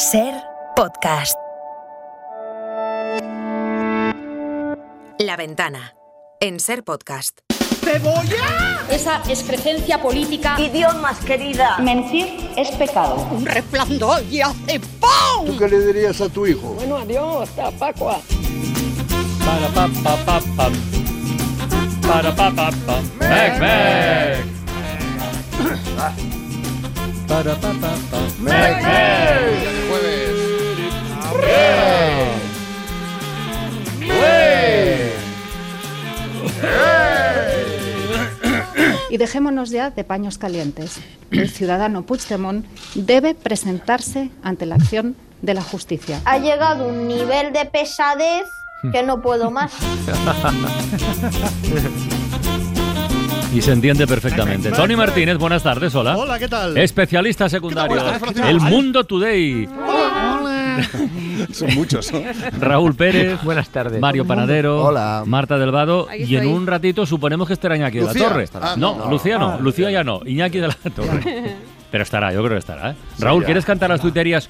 Ser podcast. La ventana. En Ser podcast. ¡Cebolla! Esa excrecencia política. Idiomas, querida. Mentir es pecado. Un resplandor y hace ¡pum! ¿Tú qué le dirías a tu hijo? Bueno, adiós, hasta Pascua. Para pa pa pa pa. Para pa pa pa. Mec, mec. Para pa pa pa. Mec, mec. Y dejémonos ya de paños calientes. El ciudadano Puigdemont debe presentarse ante la acción de la justicia. Ha llegado un nivel de pesadez que no puedo más. Y se entiende perfectamente. Tony Martínez, buenas tardes, hola. Hola, ¿qué tal? Especialista secundario. El Mundo Today. Son muchos, ¿no? Raúl Pérez. Buenas tardes. Mario Panadero. Hola. Marta Delvado. Y en un ratito suponemos que estará Iñaki de la. Torre. No, No, no. Lucía no. Ah, Lucía ya no. Iñaki de la Torre. Pero estará, yo creo que estará. ¿eh? Raúl, ya. ¿quieres cantar las tuiterías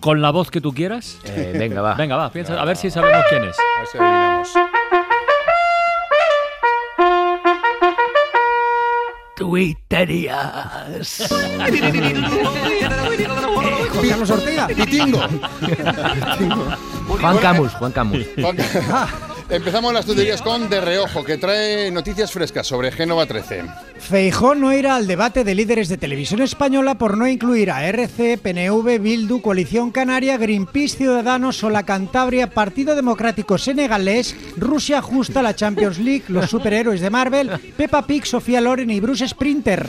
con la voz que tú quieras? Eh, venga, va. Venga, va, piensa, a ver si sabemos quién es. A ver si adivinamos. Tuiterías. Juan Carlos Ortega. Pitingo. Juan Camus, Juan Camus. Juan- Empezamos las tuterías con De Reojo, que trae noticias frescas sobre Génova 13. Feijó no irá al debate de líderes de televisión española por no incluir a RC, PNV, Bildu, Coalición Canaria, Greenpeace, Ciudadanos, Sola Cantabria, Partido Democrático Senegalés, Rusia Justa, la Champions League, los superhéroes de Marvel, Peppa Pig, Sofía Loren y Bruce Sprinter.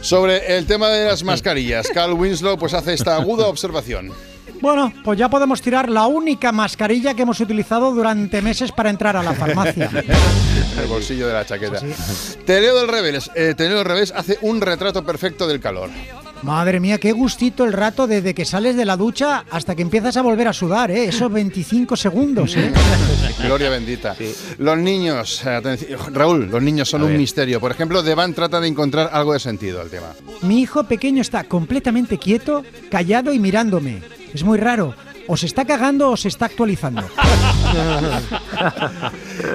Sobre el tema de las mascarillas, Carl Winslow pues hace esta aguda observación. Bueno, pues ya podemos tirar la única mascarilla que hemos utilizado durante meses para entrar a la farmacia. El bolsillo de la chaqueta. Te leo del revés. eh, te leo del revés hace un retrato perfecto del calor. Madre mía, qué gustito el rato desde que sales de la ducha hasta que empiezas a volver a sudar, ¿eh? Esos 25 segundos, ¿eh? Gloria bendita. Los niños, Raúl, los niños son un misterio. Por ejemplo, Devan trata de encontrar algo de sentido al tema. Mi hijo pequeño está completamente quieto, callado y mirándome. Es muy raro. O se está cagando o se está actualizando.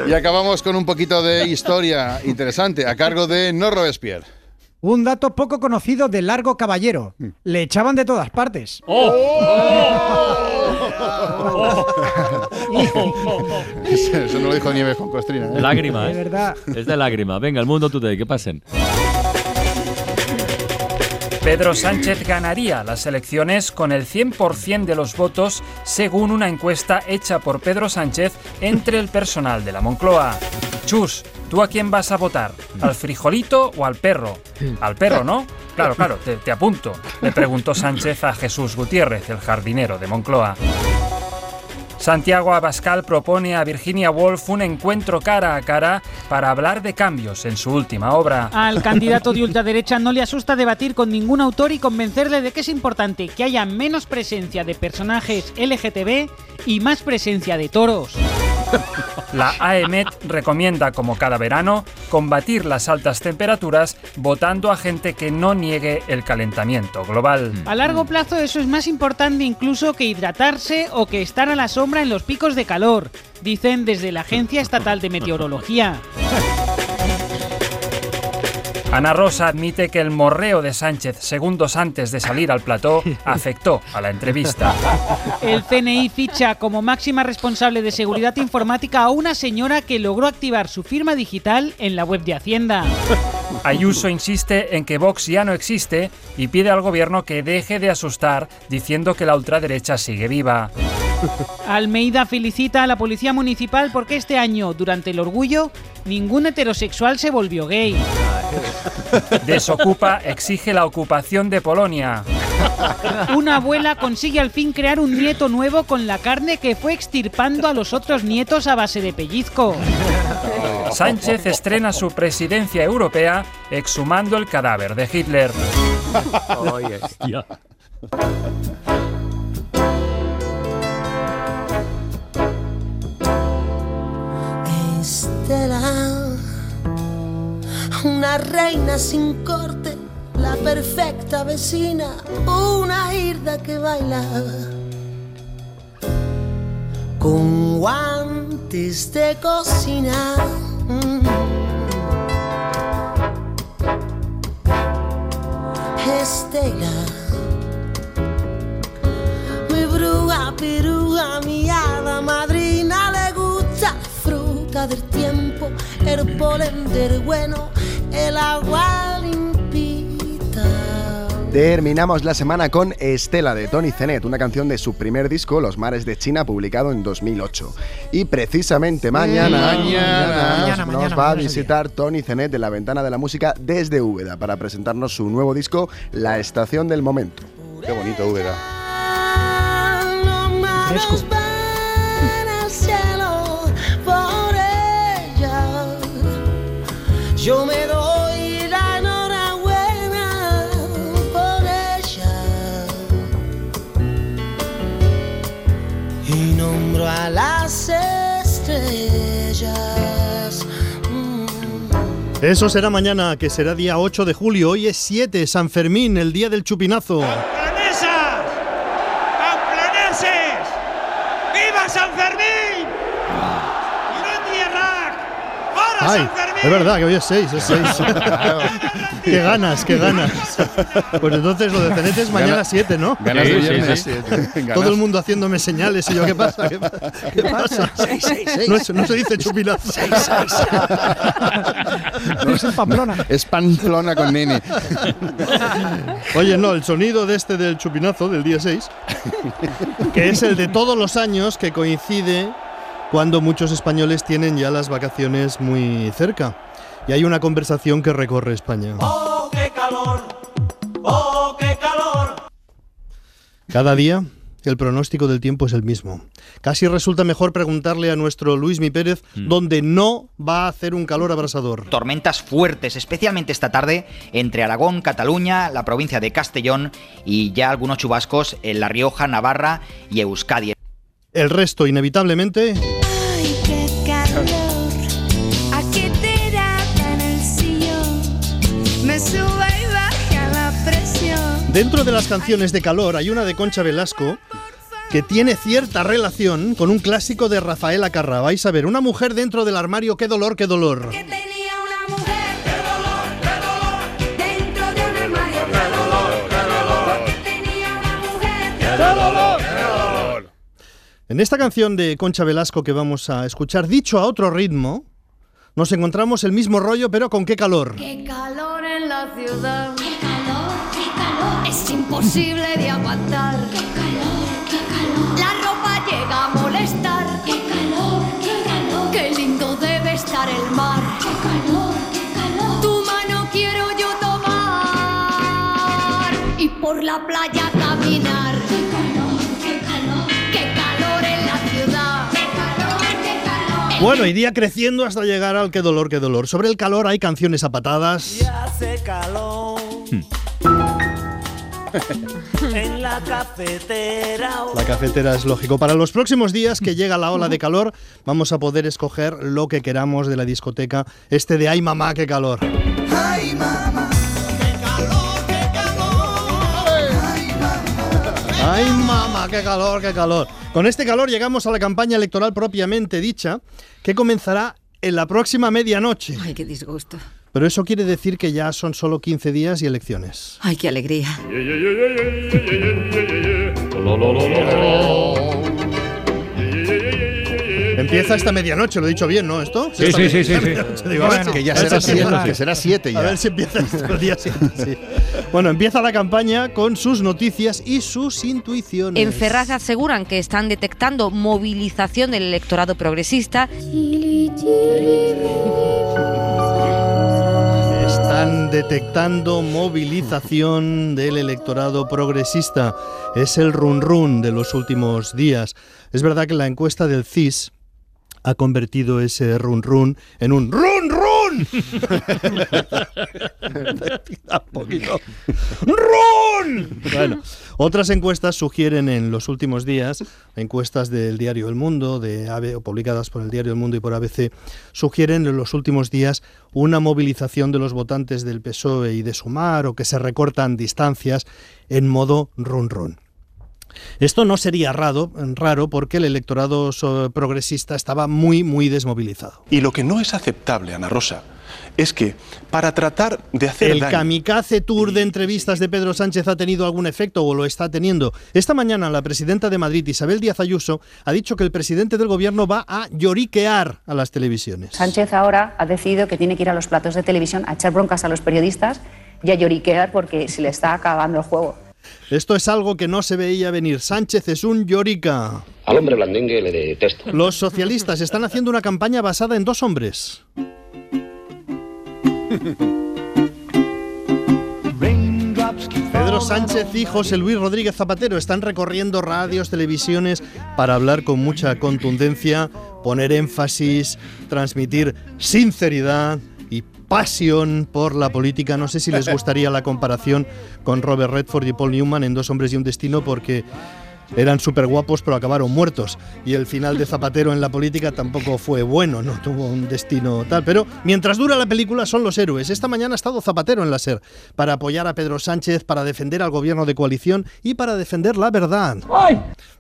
Y acabamos con un poquito de historia interesante a cargo de No Robespierre. Un dato poco conocido de Largo Caballero. Le echaban de todas partes. Eso no lo dijo Nieves con Costrina. ¿eh? Lágrima, De ¿eh? verdad. Es de lágrima. Venga, el Mundo Today, que pasen. Pedro Sánchez ganaría las elecciones con el 100% de los votos, según una encuesta hecha por Pedro Sánchez entre el personal de la Moncloa. Chus, ¿tú a quién vas a votar? ¿Al frijolito o al perro? Al perro, ¿no? Claro, claro, te, te apunto, le preguntó Sánchez a Jesús Gutiérrez, el jardinero de Moncloa. Santiago Abascal propone a Virginia Woolf un encuentro cara a cara para hablar de cambios en su última obra. Al candidato de ultraderecha no le asusta debatir con ningún autor y convencerle de que es importante que haya menos presencia de personajes LGTB y más presencia de toros. La AEMET recomienda, como cada verano, combatir las altas temperaturas votando a gente que no niegue el calentamiento global. A largo plazo eso es más importante incluso que hidratarse o que estar a la sombra en los picos de calor, dicen desde la Agencia Estatal de Meteorología. Ana Rosa admite que el morreo de Sánchez segundos antes de salir al plató afectó a la entrevista. El CNI ficha como máxima responsable de seguridad informática a una señora que logró activar su firma digital en la web de Hacienda. Ayuso insiste en que Vox ya no existe y pide al gobierno que deje de asustar diciendo que la ultraderecha sigue viva. Almeida felicita a la policía municipal porque este año, durante el orgullo, ningún heterosexual se volvió gay. Desocupa exige la ocupación de Polonia. Una abuela consigue al fin crear un nieto nuevo con la carne que fue extirpando a los otros nietos a base de pellizco. Sánchez estrena su presidencia europea exhumando el cadáver de Hitler. Estela, una reina sin corte, la perfecta vecina una hirda que bailaba con guantes de cocina. Estela, mi bruja, piruja, mi hada madrina le gusta la fruta del tiempo, el polen del bueno, el agua limpita. Terminamos la semana con Estela de Tony Zenet, una canción de su primer disco, Los Mares de China, publicado en 2008. Y precisamente mañana, Mañana. nos- Mañana, nos, mañana, va a visitar Tony Zenet de la Ventana de la Música desde Úbeda para presentarnos su nuevo disco, La Estación del Momento. Qué bonito, Úbeda. Los mares van al cielo por ella. Yo me doy Eso será mañana, que será día 8 de julio. Hoy es 7, San Fermín, el día del chupinazo. ¡Planesas! ¡Camplaneses! ¡Viva San Fermín! ¡Y no! ¡Ahora San Fermín! Es verdad que hoy es 6, es 6. qué ganas, qué ganas. Pues entonces lo de Cenet es mañana Gana- 7, ¿no? ganas de Sí, sí, viernes. sí. Ganas- Todo el mundo haciéndome señales y yo, ¿qué pasa? ¿Qué pasa? ¿Qué pasa? No, es- no se dice chupinazo. No, es Pamplona. Es Pamplona con nene. Oye, no, el sonido de este del chupinazo del día 6, que es el de todos los años que coincide cuando muchos españoles tienen ya las vacaciones muy cerca. Y hay una conversación que recorre España. ¡Oh, qué calor! ¡Oh, qué calor! Cada día el pronóstico del tiempo es el mismo. Casi resulta mejor preguntarle a nuestro Luis Mi Pérez dónde no va a hacer un calor abrasador. Tormentas fuertes, especialmente esta tarde, entre Aragón, Cataluña, la provincia de Castellón y ya algunos chubascos en La Rioja, Navarra y Euskadi. El resto, inevitablemente, Ay, qué calor. ¿A qué te da en el sillón? Me sube y baja la presión. Dentro de las canciones de calor hay una de Concha Velasco que tiene cierta relación con un clásico de Rafaela Carrà. Vais a ver, una mujer dentro del armario, qué dolor, qué dolor. Tenía una mujer. ¡Qué dolor, qué dolor! Dentro de un armario. ¡Qué dolor, qué dolor! Tenía una mujer. ¡Qué dolor! En esta canción de Concha Velasco que vamos a escuchar, dicho a otro ritmo, nos encontramos el mismo rollo, pero con qué calor. Qué calor en la ciudad. Qué calor, qué calor. Es imposible de aguantar. Qué calor, qué calor. La ropa llega a molestar. Qué calor, qué calor. Qué lindo debe estar el mar. Qué calor, qué calor. Tu mano quiero yo tomar y por la playa caminar. Bueno, iría creciendo hasta llegar al qué dolor, qué dolor. Sobre el calor hay canciones a patadas. Hace calor. en la cafetera. La cafetera es lógico. Para los próximos días que llega la ola de calor, vamos a poder escoger lo que queramos de la discoteca. Este de Ay mamá, qué calor. Ay, mamá. Ay mamá, qué calor, qué calor. Con este calor llegamos a la campaña electoral propiamente dicha, que comenzará en la próxima medianoche. Ay, qué disgusto. Pero eso quiere decir que ya son solo 15 días y elecciones. Ay, qué alegría. Empieza esta medianoche, lo he dicho bien, ¿no? ¿Esto? Sí, sí, sí, sí, digo, Bueno, que ya será si empieza- siete, que será siete ya. A ver si empieza el día 7, sí. Bueno, empieza la campaña con sus noticias y sus intuiciones. En Ferraz aseguran que están detectando movilización del electorado progresista. Están detectando movilización del electorado progresista. Es el run run de los últimos días. Es verdad que la encuesta del CIS ha convertido ese run run en un run run ¡Run! Un poquito. ¡Run! Bueno, otras encuestas sugieren en los últimos días, encuestas del diario El Mundo, de AB, o publicadas por el diario El Mundo y por ABC, sugieren en los últimos días una movilización de los votantes del PSOE y de Sumar o que se recortan distancias en modo run run. Esto no sería raro, raro porque el electorado progresista estaba muy, muy desmovilizado. Y lo que no es aceptable, Ana Rosa, es que para tratar de hacer El daño... kamikaze tour de entrevistas de Pedro Sánchez ha tenido algún efecto o lo está teniendo. Esta mañana la presidenta de Madrid, Isabel Díaz Ayuso, ha dicho que el presidente del gobierno va a lloriquear a las televisiones. Sánchez ahora ha decidido que tiene que ir a los platos de televisión a echar broncas a los periodistas y a lloriquear porque se le está acabando el juego. Esto es algo que no se veía venir. Sánchez es un llorica. Al hombre blandengue le detesto. Los socialistas están haciendo una campaña basada en dos hombres. Pedro Sánchez y José Luis Rodríguez Zapatero están recorriendo radios, televisiones para hablar con mucha contundencia, poner énfasis, transmitir sinceridad pasión por la política. No sé si les gustaría la comparación con Robert Redford y Paul Newman en Dos hombres y un destino porque eran súper guapos pero acabaron muertos. Y el final de Zapatero en la política tampoco fue bueno, no tuvo un destino tal. Pero mientras dura la película son los héroes. Esta mañana ha estado Zapatero en la SER para apoyar a Pedro Sánchez, para defender al gobierno de coalición y para defender la verdad.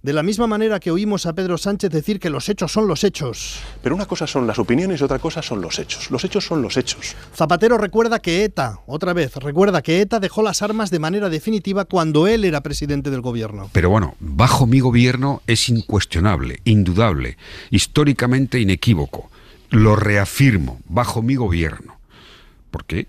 De la misma manera que oímos a Pedro Sánchez decir que los hechos son los hechos. Pero una cosa son las opiniones y otra cosa son los hechos. Los hechos son los hechos. Zapatero recuerda que ETA, otra vez, recuerda que ETA dejó las armas de manera definitiva cuando él era presidente del gobierno. Pero bueno, bajo mi gobierno es incuestionable, indudable, históricamente inequívoco. Lo reafirmo, bajo mi gobierno. ¿Por qué?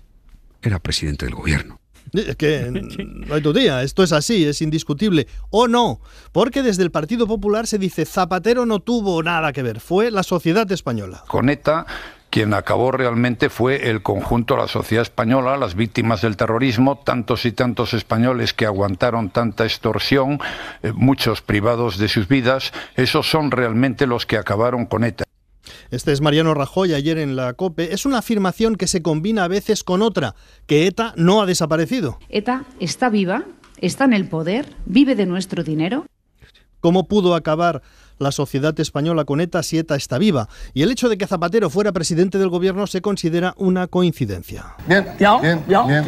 Era presidente del gobierno. Es que no hay tu día, esto es así, es indiscutible. O no, porque desde el Partido Popular se dice Zapatero no tuvo nada que ver, fue la sociedad española. Con ETA, quien acabó realmente fue el conjunto de la sociedad española, las víctimas del terrorismo, tantos y tantos españoles que aguantaron tanta extorsión, eh, muchos privados de sus vidas, esos son realmente los que acabaron con ETA. Este es Mariano Rajoy ayer en la COPE. Es una afirmación que se combina a veces con otra, que ETA no ha desaparecido. ETA está viva, está en el poder, vive de nuestro dinero. ¿Cómo pudo acabar la sociedad española con ETA si ETA está viva? Y el hecho de que Zapatero fuera presidente del gobierno se considera una coincidencia. Bien, bien,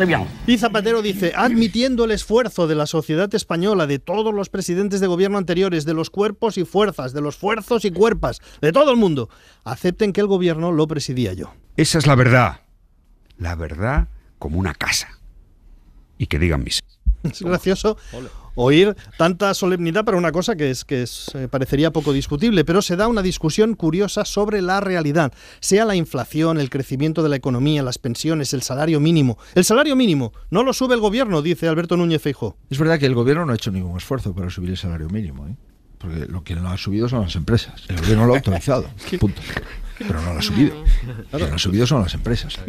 bien. Y Zapatero dice, admitiendo el esfuerzo de la sociedad española, de todos los presidentes de gobierno anteriores, de los cuerpos y fuerzas, de los fuerzos y cuerpas, de todo el mundo, acepten que el gobierno lo presidía yo. Esa es la verdad. La verdad como una casa. Y que digan mis. Es gracioso oír tanta solemnidad para una cosa que es que es, eh, parecería poco discutible, pero se da una discusión curiosa sobre la realidad, sea la inflación, el crecimiento de la economía, las pensiones, el salario mínimo. El salario mínimo no lo sube el gobierno, dice Alberto Núñez Feijóo. Es verdad que el gobierno no ha hecho ningún esfuerzo para subir el salario mínimo, ¿eh? porque lo que lo ha subido son las empresas. El gobierno lo ha autorizado, punto. Pero no lo ha subido. Lo que lo ha subido son las empresas.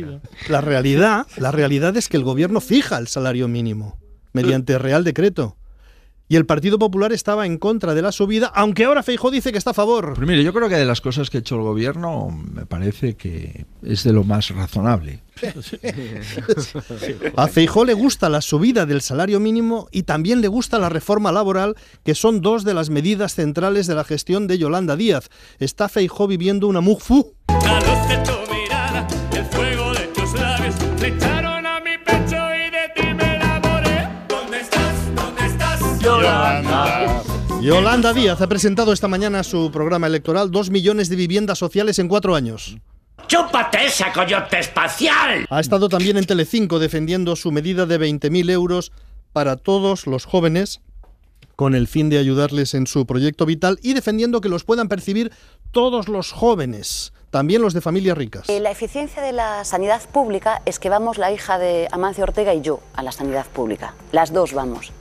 La realidad, la realidad es que el gobierno fija el salario mínimo mediante Real Decreto. Y el Partido Popular estaba en contra de la subida, aunque ahora Feijóo dice que está a favor. Mire, yo creo que de las cosas que ha hecho el gobierno me parece que es de lo más razonable. A Feijó le gusta la subida del salario mínimo y también le gusta la reforma laboral, que son dos de las medidas centrales de la gestión de Yolanda Díaz. Está Feijó viviendo una mugfu. La luz de tu mirada, el fuego de tus labios, Yolanda. Yolanda Díaz ha presentado esta mañana su programa electoral, dos millones de viviendas sociales en cuatro años. ¡Chúpate esa coyote espacial! Ha estado también en Telecinco defendiendo su medida de 20.000 euros para todos los jóvenes con el fin de ayudarles en su proyecto vital y defendiendo que los puedan percibir todos los jóvenes, también los de familias ricas. Eh, La eficiencia de la sanidad pública es que vamos la hija de Amancio Ortega y yo a la sanidad pública. Las dos vamos.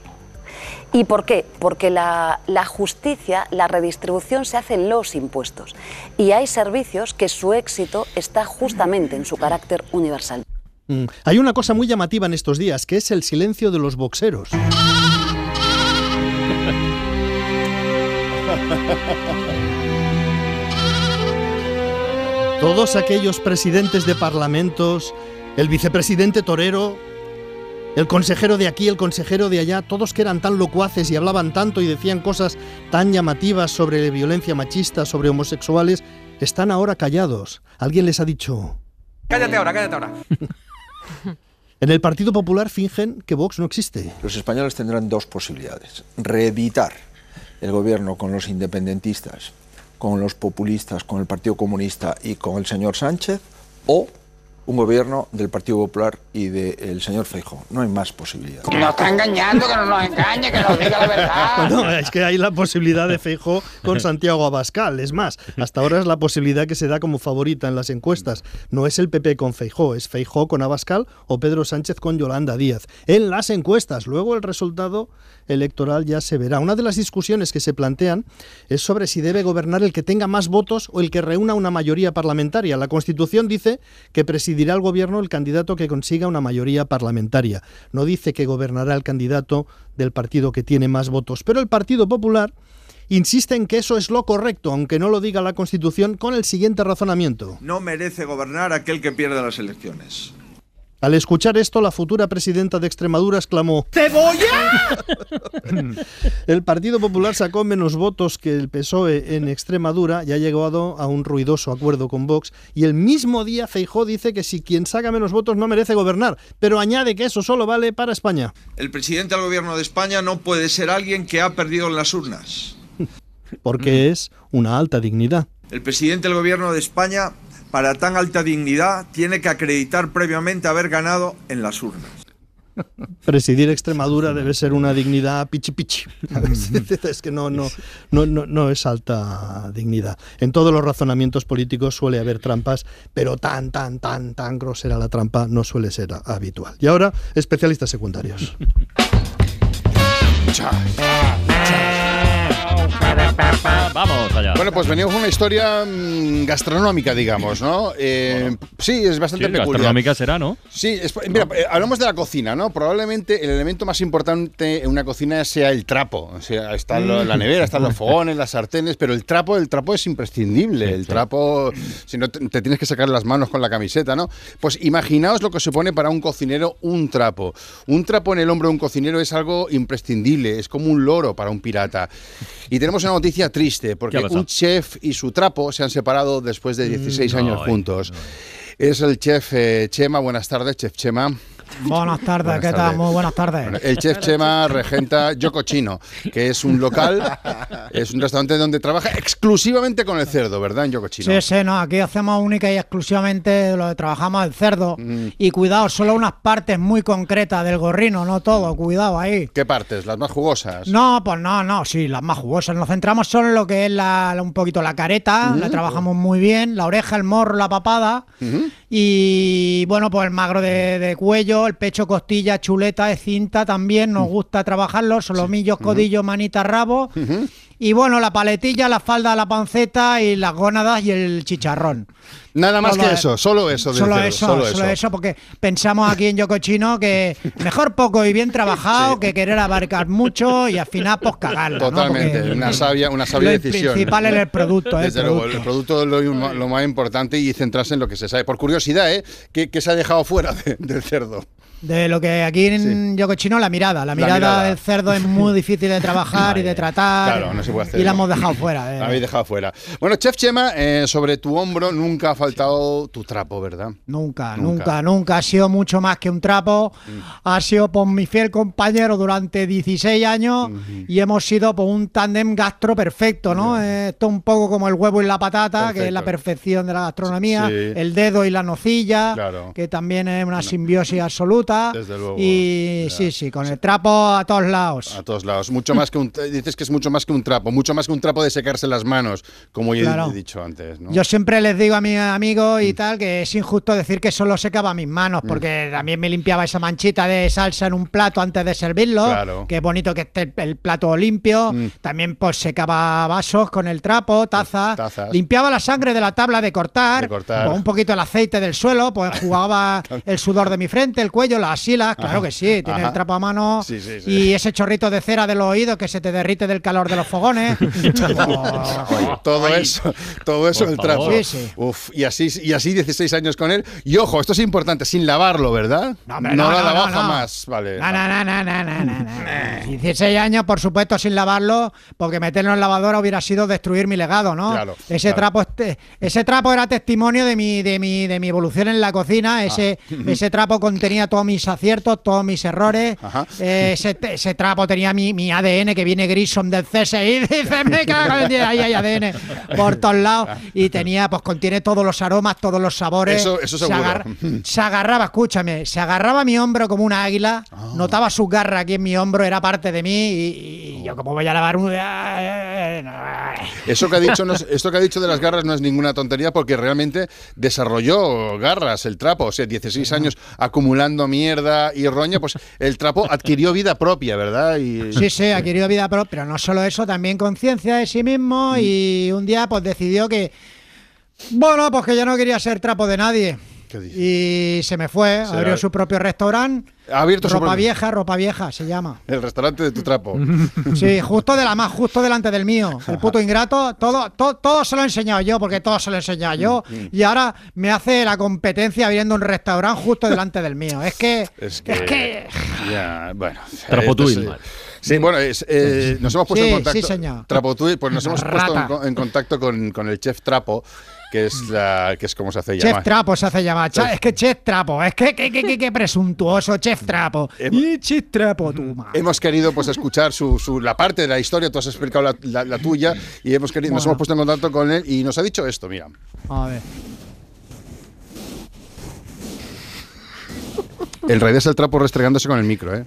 ¿Y por qué? Porque la, justicia, la redistribución se hace en los impuestos. Y hay servicios que su éxito está justamente en su carácter universal. Mm, Hay una cosa muy llamativa en estos días, que es el silencio de los boxeros. Todos aquellos presidentes de parlamentos, el vicepresidente Torero, el consejero de aquí, el consejero de allá, todos que eran tan locuaces y hablaban tanto y decían cosas tan llamativas sobre violencia machista, sobre homosexuales, están ahora callados. Alguien les ha dicho... Cállate ahora, cállate ahora. En el Partido Popular fingen que Vox no existe. Los españoles tendrán dos posibilidades. Reeditar el gobierno con los independentistas, con los populistas, con el Partido Comunista y con el señor Sánchez, o un gobierno del Partido Popular y del señor Feijóo. No hay más posibilidades. Nos está engañando, que no nos engañe, que nos diga la verdad. No, es que hay la posibilidad de Feijóo con Santiago Abascal. Es más, hasta ahora es la posibilidad que se da como favorita en las encuestas. No es el PP con Feijóo, es Feijóo con Abascal o Pedro Sánchez con Yolanda Díaz. En las encuestas, luego el resultado electoral ya se verá. Una de las discusiones que se plantean es sobre si debe gobernar el que tenga más votos o el que reúna una mayoría parlamentaria. La Constitución dice que presidirá el gobierno el candidato que consiga una mayoría parlamentaria. No dice que gobernará el candidato del partido que tiene más votos. Pero el Partido Popular insiste en que eso es lo correcto, aunque no lo diga la Constitución, con el siguiente razonamiento. No merece gobernar aquel que pierde las elecciones. Al escuchar esto, la futura presidenta de Extremadura exclamó ¡Cebolla! El Partido Popular sacó menos votos que el PSOE en Extremadura y ha llegado a un ruidoso acuerdo con Vox. Y el mismo día Feijó dice que si quien saca menos votos no merece gobernar, pero añade que eso solo vale para España. El presidente del gobierno de España no puede ser alguien que ha perdido en las urnas. Porque es una alta dignidad. El presidente del gobierno de España, para tan alta dignidad, tiene que acreditar previamente haber ganado en las urnas. Presidir Extremadura debe ser una dignidad pichi pichi. es que no, no, no, no, no es alta dignidad. En todos los razonamientos políticos suele haber trampas, pero tan, tan, tan, tan grosera la trampa no suele ser habitual. Y ahora, especialistas secundarios. Vamos allá. Bueno, pues venimos con una historia mm, gastronómica, digamos, ¿no? Eh, sí, es bastante Sí, peculiar. gastronómica será, ¿no? Sí, es- mira, eh, hablamos de la cocina, ¿no? Probablemente el elemento más importante en una cocina sea el trapo. O sea, está la nevera, están los fogones, las sartenes, pero el trapo, el trapo es imprescindible. el trapo, si no te, te tienes que sacar las manos con la camiseta, ¿no? Pues imaginaos lo que supone para un cocinero un trapo. Un trapo en el hombro de un cocinero es algo imprescindible, es como un loro para un pirata. Y tenemos una noticia triste, porque un chef y su trapo se han separado después de 16 Mm, años ay, juntos. Es el chef eh, Chema. Buenas tardes, chef Chema. Buenas tardes, Buenas ¿qué tal? Muy buenas tardes. El chef Chema regenta Yoko Chino, que es un local, es un restaurante donde trabaja exclusivamente con el cerdo, ¿verdad? En Yoko Chino. Sí, sí, no, aquí hacemos única y exclusivamente lo que trabajamos el cerdo. Mm. Y cuidado, solo unas partes muy concretas del gorrino, no todo, cuidado ahí. ¿Qué partes? ¿Las más jugosas? No, pues no, no, sí, las más jugosas. Nos centramos solo en lo que es la, un poquito la careta, la trabajamos muy bien, la oreja, el morro, la papada. Y bueno, pues el magro de, de cuello, el pecho, costilla, chuleta de cinta también nos gusta trabajarlo, solomillos, codillos, manita, rabo. Y bueno, la paletilla, la falda, la panceta y las gónadas y el chicharrón. Nada más Solo que es- eso, solo eso. Solo eso, solo solo eso. eso, porque pensamos aquí en Yocochino que mejor poco y bien trabajado que querer abarcar mucho y al final pues cagarla. ¿no? Totalmente, una sabia, una sabia lo decisión. principal es el producto, ¿eh? Desde el luego, producto. el producto es lo, lo más importante y centrarse en lo que se sabe. Por curiosidad, ¿eh? ¿Qué, qué se ha dejado fuera de- del cerdo? De lo que aquí en Yocochino, la mirada. La mirada, mirada. del cerdo es muy difícil de trabajar y de tratar. Claro, no se puede hacer. Y la hemos dejado fuera. eh. La habéis dejado fuera. Bueno, Chef Chema, eh, sobre tu hombro nunca ha faltado tu trapo, ¿verdad? Nunca, Nunca. nunca, nunca, Ha sido mucho más que un trapo. Ha sido por mi fiel compañero durante 16 años y hemos sido por un tándem gastro perfecto, ¿no? Eh, Esto un poco como el huevo y la patata, que es la perfección de la gastronomía. Sí. El dedo y la nocilla, Claro. que también es una simbiosis absoluta. Desde luego. Y sí, sí, con el trapo a todos lados. A todos lados. Mucho más que un, dices que es mucho más que un trapo, mucho más que un trapo de secarse las manos, como ya Claro. he dicho antes. ¿no? Yo siempre les digo a mis amigos y tal que es injusto decir que solo secaba mis manos, Mm. porque también me limpiaba esa manchita de salsa en un plato antes de servirlo. Claro. Mm. Que es bonito que esté el, plato limpio. También pues secaba vasos con el trapo, tazas. Tazas. Limpiaba la sangre de la tabla de cortar, De cortar. un poquito el aceite del suelo, pues jugaba el sudor de mi frente, el cuello, las asilas. Claro Ajá. que sí, tiene Ajá. el trapo a mano Sí, sí, sí. y ese chorrito de cera de los oídos que se te derrite del calor de los fogones. todo eso, todo eso Por el trapo. favor. Sí, sí. Uf, y así, y así 16 años con él. Y ojo, esto es importante, sin lavarlo, ¿verdad? No, hombre, no, no, no, no. jamás, vale. No, no, no, no, no, no, no, no. 16 años, por supuesto, sin lavarlo, porque meterlo en lavadora hubiera sido destruir mi legado, ¿no? Claro, ese claro. trapo este- ese trapo era testimonio de mi, de mi, de mi evolución en la cocina. Ese, Ah. ese trapo contenía todos mis aciertos, todos mis errores. Eh, ese, ese trapo tenía mi, mi ADN que viene Grissom del CSI. Dice, me cago en ahí hay ADN por todos lados. Y tenía, pues contiene todos los aromas, todos los sabores. Eso- eso Se seguro. agarra- se agarraba, escúchame, se agarraba a mi hombro como una águila, Ah. notaba su garra aquí en mi hombro, era parte de mí y, y yo como voy a lavar un... Eso que ha dicho, no es- esto que ha dicho de las garras no es ninguna tontería porque realmente desarrolló garras el trapo. O sea, 16 años acumulando mierda y roña, pues el trapo adquirió vida propia, ¿verdad? Y... Sí, sí, ha querido vida propia, pero no solo eso, también conciencia de sí mismo Mm. y un día pues decidió que, bueno, pues que ya no quería ser trapo de nadie. Y se me fue, Será- abrió su propio restaurante. Ha abierto su ropa propio- vieja, ropa vieja se llama. El restaurante de tu trapo. Sí, justo de la más, justo delante del mío. El puto ingrato, todo, todo, todo se lo he enseñado yo, porque todo se lo he enseñado yo. Mm, Y ahora me hace la competencia abriendo un restaurante justo delante del mío. Es que. Es que. Es que- Ya, bueno. Es, mal. Sí, bueno, es, eh, nos hemos puesto Sí, en contacto. sí, señor. Trapotuil, pues nos hemos puesto en, contacto con, con el chef Trapo, que es la, que es como se hace Chef llamar. Trapo se hace llamar. Chef- Es que Chef Trapo, es que que, que, que- que presuntuoso Chef Trapo. Y Chef Trapo, tú, ma. Hemos querido pues escuchar su, su- la parte de la historia, tú has explicado la, la- la tuya y hemos querido, nos hemos puesto en contacto con él y nos ha dicho esto, mira. A ver. El rey es el trapo restregándose con el micro, ¿eh?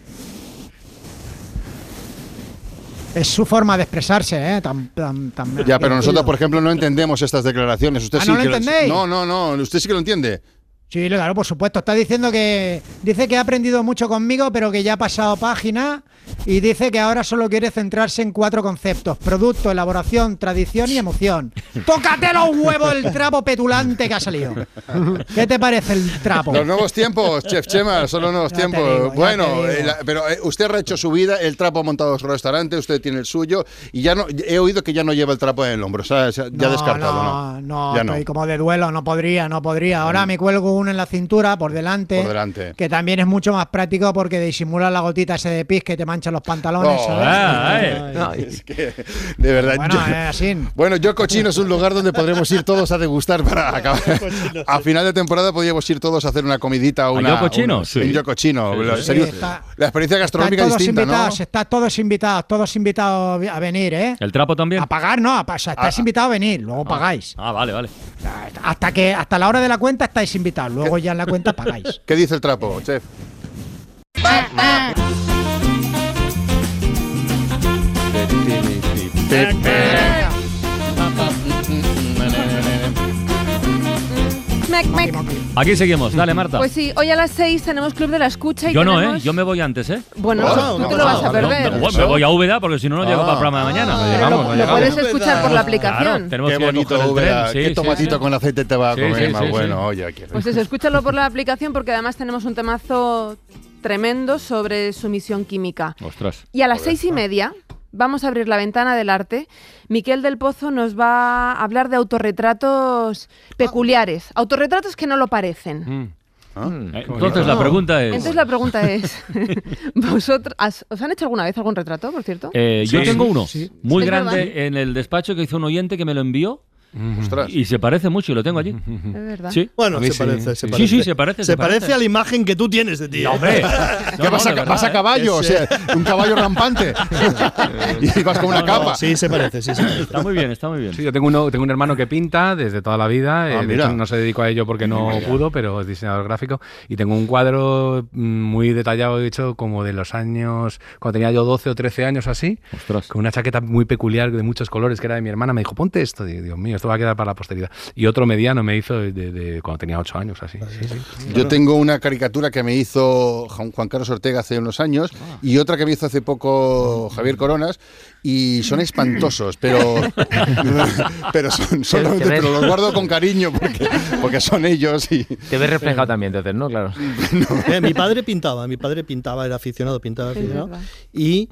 Es su forma de expresarse, ¿eh? Tan, tan, tan Ya, pero nosotros, por ejemplo, no entendemos estas declaraciones. Usted Ah, sí ¿no lo que entendéis? No, no, no, usted sí que lo entiende. Sí, claro, por supuesto. Está diciendo que dice que ha aprendido mucho conmigo, pero que ya ha pasado página y dice que ahora solo quiere centrarse en cuatro conceptos: producto, elaboración, tradición y emoción. ¡Tócate los huevos el trapo petulante que ha salido! ¿Qué te parece el trapo? Los nuevos tiempos, Chef Chema, son los nuevos Ya tiempos. digo, bueno, eh, la- pero eh, usted ha hecho su vida, el trapo ha montado su restaurante, usted tiene el suyo y ya no he oído que ya no lleva el trapo en el hombro, o sea, ya No, descartado, no, ¿no? no, ya no. Mm. estoy como de duelo, no podría, no podría. Ahora me cuelgo uno en la cintura por delante, Por delante. que también es mucho más práctico porque disimula la gotita ese de pis que te mancha los pantalones. Oh, ¿sabes? ay. No, es que, de verdad. Bueno, yo- es así. Bueno, Yo Cochino es un lugar donde podremos ir todos a degustar para acabar. A final de temporada podríamos ir todos a hacer una comidita, una. Yo Cochino? un- Sí. un Yo Cochino. Sí, La- está- experiencia gastronómica todos distinta, invitados, ¿no? están todos invitados, todos invitados a venir, ¿eh? ¿El trapo también? A pagar, no, a o sea, estáis Ah, invitados a venir, luego pagáis. Ah, vale, vale. Hasta que hasta la hora de la cuenta estáis invitados, luego ya en la cuenta pagáis. ¿Qué dice el trapo, chef? Mec, mec. Aquí seguimos. Dale, Marta. Pues sí, hoy a las 6 tenemos Club de la Escucha y Yo no, ¿eh? tenemos... Yo me voy antes, ¿eh? Bueno, Ah, tú ¿qué te lo vas a perder. No, no, bueno, me voy a Úbeda porque si no, no llego para el programa de mañana. Pero lo, no lo llegamos. puedes escuchar por la aplicación. Claro, tenemos Qué que bonito, coger el Úbeda. tren. Sí, Qué sí, tomatito sí. con aceite te va a Sí, comer sí, más sí, bueno. sí. Oye, aquí. Pues eso, escúchalo por la aplicación porque además tenemos un temazo tremendo sobre sumisión química. Ostras. Y a las seis y media vamos a abrir la ventana del arte. Miquel del Pozo nos va a hablar de autorretratos peculiares, autorretratos que no lo parecen. Mm. Eh, Entonces la pregunta es... Entonces la pregunta es, ¿vosotros has- os han hecho alguna vez algún retrato, por cierto? Eh, yo tengo uno Sí. muy ¿Es grande en el despacho que hizo un oyente que me lo envió. Ostras. Y se parece mucho y lo tengo allí. Es verdad. Sí. Bueno, se sí. parece, se Sí, parece. sí, se parece. Se parece a la imagen que tú tienes de ti. No, hombre. ¿Qué vas, a, vas a caballo? O sea, un caballo rampante. y vas con una No, no, capa. Sí, se parece, sí, se parece. Está muy bien, está muy bien. Sí, yo tengo, uno, tengo un hermano que pinta desde toda la vida. Ah, eh, de mira. hecho, no se dedicó a ello porque no Mira. pudo, pero es diseñador gráfico. Y tengo un cuadro mm, muy detallado, hecho como de los años, cuando tenía yo 12 o 13 años así, con una chaqueta muy peculiar de muchos colores que era de mi hermana. Me dijo, ponte esto. Dios mío, esto va a quedar para la posteridad. Y otro mediano me hizo de, de cuando tenía 8 años, así. Sí, sí. Yo tengo una caricatura que me hizo Juan Carlos Ortega hace unos años y otra que me hizo hace poco Javier Coronas y son espantosos, pero pero son solamente Te ves- pero los guardo con cariño porque, porque son ellos y Te ves reflejado también, entonces, ¿no? Claro. Eh, mi padre pintaba, mi padre pintaba, era aficionado, pintaba, aficionado. Y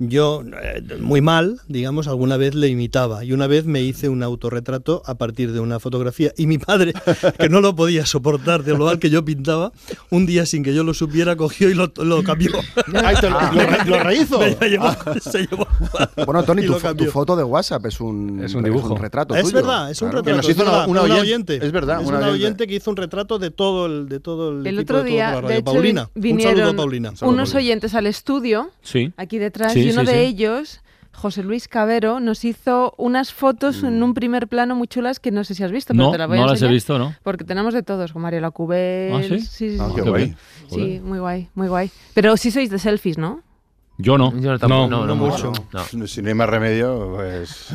yo, eh, muy mal, digamos, alguna vez le imitaba. Y una vez me hice un autorretrato a partir de una fotografía. Y mi padre, que no lo podía soportar de lo mal que yo pintaba, un día sin que yo lo supiera, cogió y lo, lo cambió. Ay, te lo- lo- lo rehizo. Me- me llevó- se llevó- Bueno, Tony, tu, tu foto de WhatsApp es un, Es un dibujo. retrato Es tuyo. verdad, es un Claro. retrato. nos hizo es una- una, oyente. oyente. Es verdad, Es una una oyente. oyente que hizo un retrato de todo el, de todo el, El equipo otro de, día, de radio. hecho, Paulina. vin- un saludo, vinieron Paulina. unos oyentes al estudio, Sí. aquí detrás, Sí, y uno de ellos, José Luis Cabero, nos hizo unas fotos en un primer plano muy chulas que no sé si has visto, pero No, te las voy a no las he visto, ¿no? Porque tenemos de todos, con María Cubel. ¿Ah, sí? Sí, sí, Ah, sí. qué guay. Sí, muy guay, muy guay. Pero sí sois de selfies, ¿no? Yo no. Yo tampoco, no, no mucho. Si no hay más remedio, pues.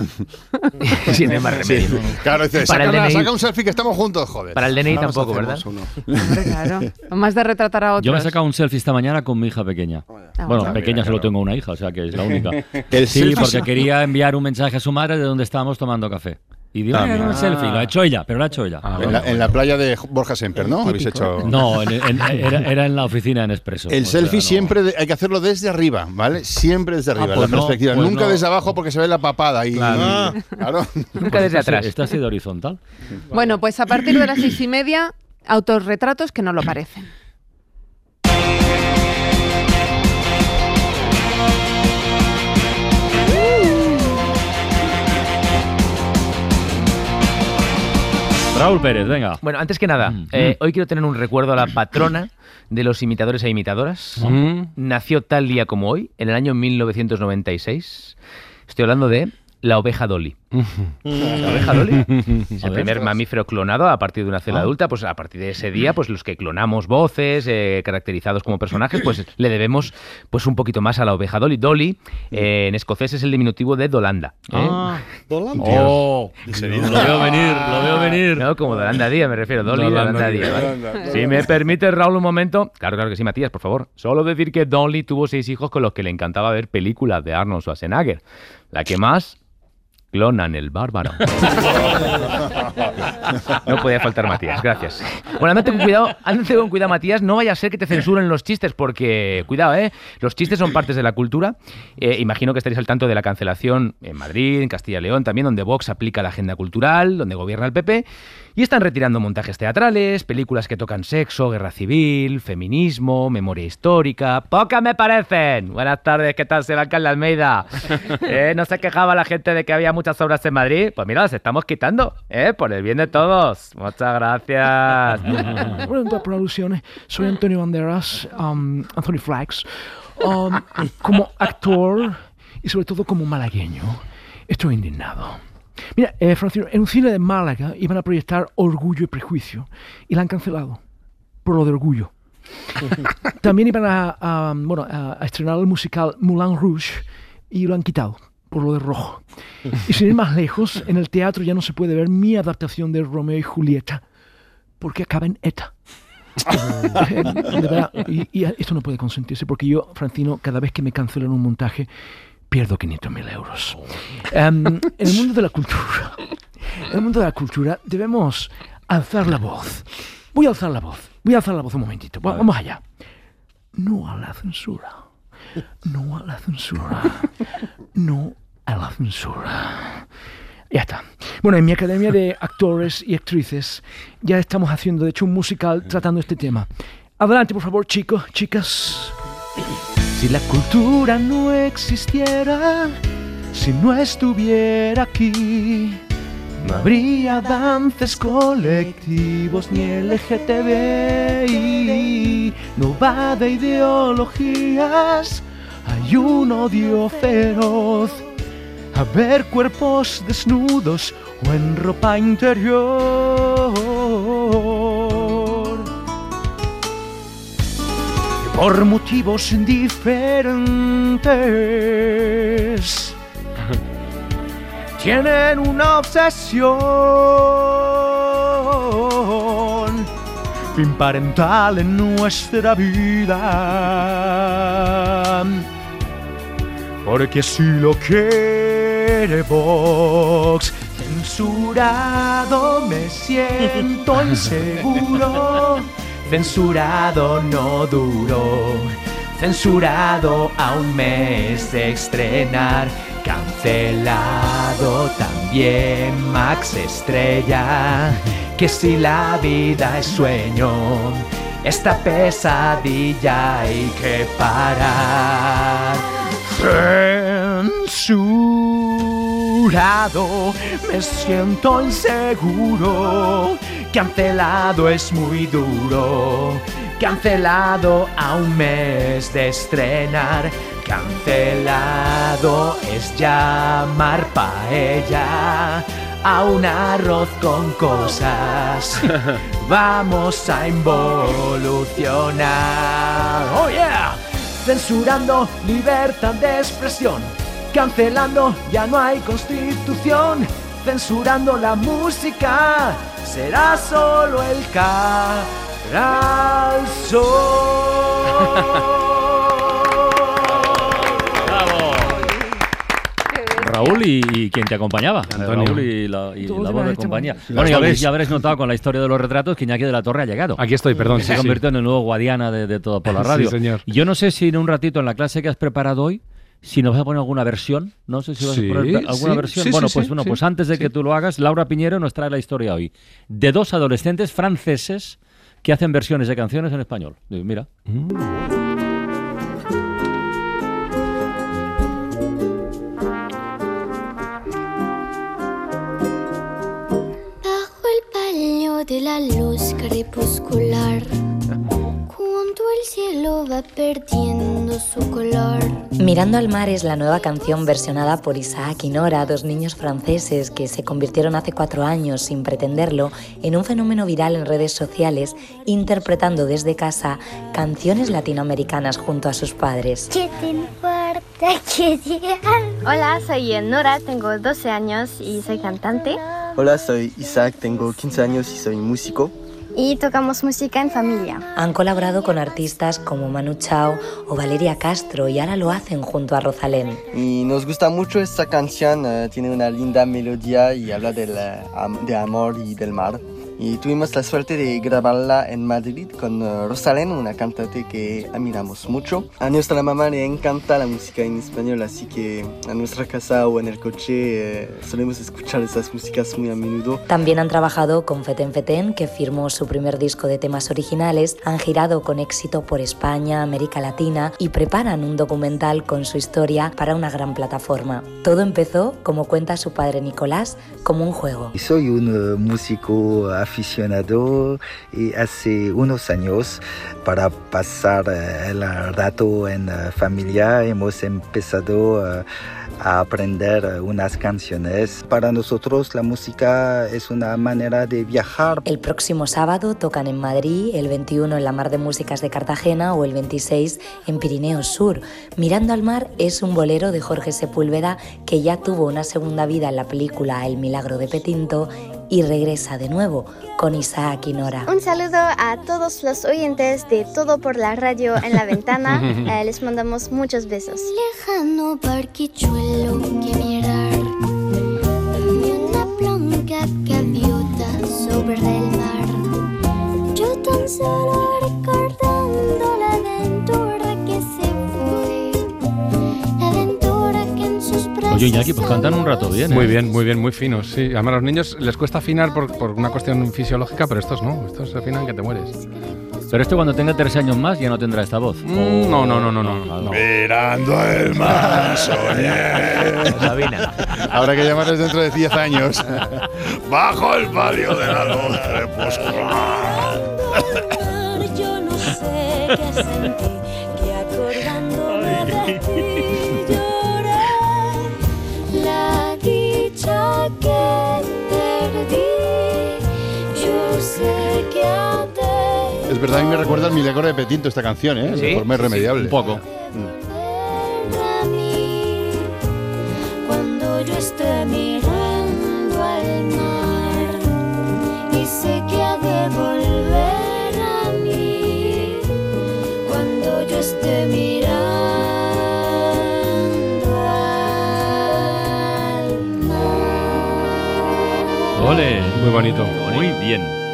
Si no hay más remedio. Sí. Claro, dice, Para saca, el DNI. saca un selfie que estamos juntos, joder. Para el DNI Ahora tampoco, ¿verdad? uno. Hombre, claro. Más de retratar a otros. Yo me he sacado un selfie esta mañana con mi hija pequeña. Ah, bueno, bueno. pequeña Mira, solo claro. tengo una hija, o sea que es la única. El sí, porque quería enviar un mensaje a su madre de donde estábamos tomando café. Y digo. "Ah, un selfie. Lo ha hecho ella, pero lo ha hecho ella. en, la, en la playa de Borja Semper, ¿no? Habéis hecho. No, en- en- era, era en la oficina en Expreso. El sea, selfie no. siempre de- hay que hacerlo desde arriba, ¿vale? Siempre desde arriba, Ah, pues la no, perspectiva. pues Nunca no. desde abajo porque se ve la papada. Y, Claro. claro. Nunca desde Esta ha atrás. Esta ha sido horizontal. Bueno, pues a partir de las seis y media, autorretratos que no lo parecen. Raúl Pérez, venga. Bueno, antes que nada, eh, hoy quiero tener un recuerdo a la patrona de los imitadores e imitadoras. Mm. Nació tal día como hoy, en el año 1996. Estoy hablando de la oveja Dolly. La oveja es A el primer mamífero clonado a partir de una célula Ah. adulta. Pues a partir de ese día, pues los que clonamos voces, eh, caracterizados como personajes, pues le debemos pues un poquito más a la oveja Dolly. Dolly eh, en escocés es el diminutivo de Dolanda. ¿eh? Ah, Dolanda. Oh, lo veo venir, lo veo venir. No, como Dolanda Díaz, me refiero. Dolly Dolanda Dolanda. Dolanda, Si me permite, Raúl, un momento. Claro, claro que sí, Matías, por favor. Solo decir que Dolly tuvo seis hijos con los que le encantaba ver películas de Arnold Schwarzenegger. La que más. Clonan el bárbaro. No podía faltar Matías, gracias. Bueno, andate con cuidado, andate con cuidado, Matías. No vaya a ser que te censuren los chistes, porque, cuidado, ¿eh? Los chistes son partes de la cultura. Eh, imagino que estaréis al tanto de la cancelación en Madrid, en Castilla y León, también, donde Vox aplica la agenda cultural, donde gobierna el PP. Y están retirando montajes teatrales, películas que tocan sexo, guerra civil, feminismo, memoria histórica. ¡Pocas me parecen! Buenas tardes, ¿qué tal, Sebastián Almeida? ¿Eh? ¿No se quejaba la gente de que había muchas obras en Madrid? Pues mira, las estamos quitando, ¿eh? Por el bien de todos. Muchas gracias. Buenas producciones. Soy Antonio Banderas, um, Anthony Flax. Um, como actor y sobre todo como malagueño, estoy indignado. Mira, eh, Francino, en un cine de Málaga iban a proyectar Orgullo y Prejuicio y la han cancelado por lo de orgullo. También iban a, a, bueno, a, a estrenar el musical Moulin Rouge y lo han quitado por lo de rojo. Y sin ir más lejos, en el teatro ya no se puede ver mi adaptación de Romeo y Julieta porque acaba en ETA. De verdad, y, y esto no puede consentirse porque yo, Francino, cada vez que me cancelan un montaje, pierdo 500.000 euros. Em, en el mundo de la cultura, en el mundo de la cultura debemos alzar la voz. Voy a alzar la voz. Voy a alzar la voz un momentito. Va- Vamos allá. No a la censura. No a la censura. No a la censura. Ya está. Bueno, en mi academia de actores y actrices ya estamos haciendo, de hecho, un musical tratando este tema. Adelante, por favor, chicos, chicas. Si la cultura no existiera, si no estuviera aquí, no habría dances colectivos ni LGTBI. No va de ideologías, hay un odio feroz. A ver cuerpos desnudos o en ropa interior. Por motivos diferentes tienen una obsesión fin parental en nuestra vida. Porque si lo quiere Vox, censurado me siento inseguro. Censurado no duro. censurado a un mes de estrenar, cancelado también Max Estrella, que si la vida es sueño, esta pesadilla hay que parar. Censurado, me siento inseguro. Cancelado es muy duro. Cancelado a un mes de estrenar. Cancelado es llamar paella a un arroz con cosas. Vamos a involucionar. Oh yeah. Censurando libertad de expresión. Cancelando ya no hay constitución. Censurando la música. Será solo el Canal Raúl y, y quien te acompañaba. Antonio. Raúl y la, y la voz de compañía. Bueno, ya habréis, dobles. ya habréis notado con la historia de los retratos que Iñaki de la Torre ha llegado. Aquí estoy, perdón, Que sí, se sí. convirtió en el nuevo Guadiana de, de todo por la Sí, radio. señor. Y Yo no sé si en un ratito en la clase que has preparado hoy, si nos vas a poner alguna versión. No sé si vas Sí, a poner alguna sí, versión. sí, bueno, sí, pues sí, bueno, sí, pues antes de que tú lo hagas, Laura Piñero nos trae la historia hoy de dos adolescentes franceses que hacen versiones de canciones en español. Mira. Bajo el paño de la luz crepuscular, cuando el cielo va perdiendo su. Mirando al mar es la nueva canción versionada por Isaac y Nora, dos niños franceses que se convirtieron hace cuatro años sin pretenderlo en un fenómeno viral en redes sociales, interpretando desde casa canciones latinoamericanas junto a sus padres. ¿Qué te importa que? Hola, soy Nora, tengo 12 años y soy cantante. Hola, soy Isaac, tengo 15 años y soy músico. Y tocamos música en familia. Han colaborado con artistas como Manu Chao o Valeria Castro y ahora lo hacen junto a Rosalén. Y nos gusta mucho esta canción, eh, tiene una linda melodía y habla del, eh, de amor y del mar. Y tuvimos la suerte de grabarla en Madrid con eh, Rosalén, una cantante que admiramos mucho. A nuestra mamá le encanta la música en español, así que a nuestra casa o en el coche eh, solemos escuchar esas músicas muy a menudo. También han trabajado con Feten Feten, que firmó su primer disco de temas originales, han girado con éxito por España, América Latina y preparan un documental con su historia para una gran plataforma. Todo empezó, como cuenta su padre Nicolás, como un juego. Soy un eh, músico aficionado y hace unos años para pasar eh, el rato en eh, familia hemos empezado eh, a aprender unas canciones. Para nosotros la música es una manera de viajar. El próximo sábado tocan en Madrid, el 21 en la Mar de Músicas de Cartagena o el 26 en Pirineos Sur. Mirando al mar es un bolero de Jorge Sepúlveda que ya tuvo una segunda vida en la película El Milagro de Petinto y regresa de nuevo con Isaac y Nora. Un saludo a todos los oyentes de Todo por la Radio en la Ventana. Eh, les mandamos muchos besos. Lejano barquichuelo que mirar. Vi una blanca gaviota sobre el mar. Yo tan solo recordando Oye, Iñaki, pues cantan un rato bien. ¿eh? Muy bien, muy bien, muy finos. Sí, además a los niños les cuesta afinar por, por una cuestión fisiológica, pero estos no, estos se afinan que te mueres. Pero este cuando tenga tres años más ya no tendrá esta voz. Mm, no, no, no, no, no, no. Mirando el mar, soñé. Sabina. Habrá que llamarles dentro de 10 años. Bajo el palio de la luz crepuscular. Yo no sé qué sentí, Es verdad, a mí me recuerda al milagro de Petinto esta canción, ¿eh? ¿Sí? De forma irremediable. Un poco. a mí. Cuando yo esté mirando al mar y sé que ha de volver a mí. Cuando yo esté mirando al mar. Ole. Muy bonito. Muy bien.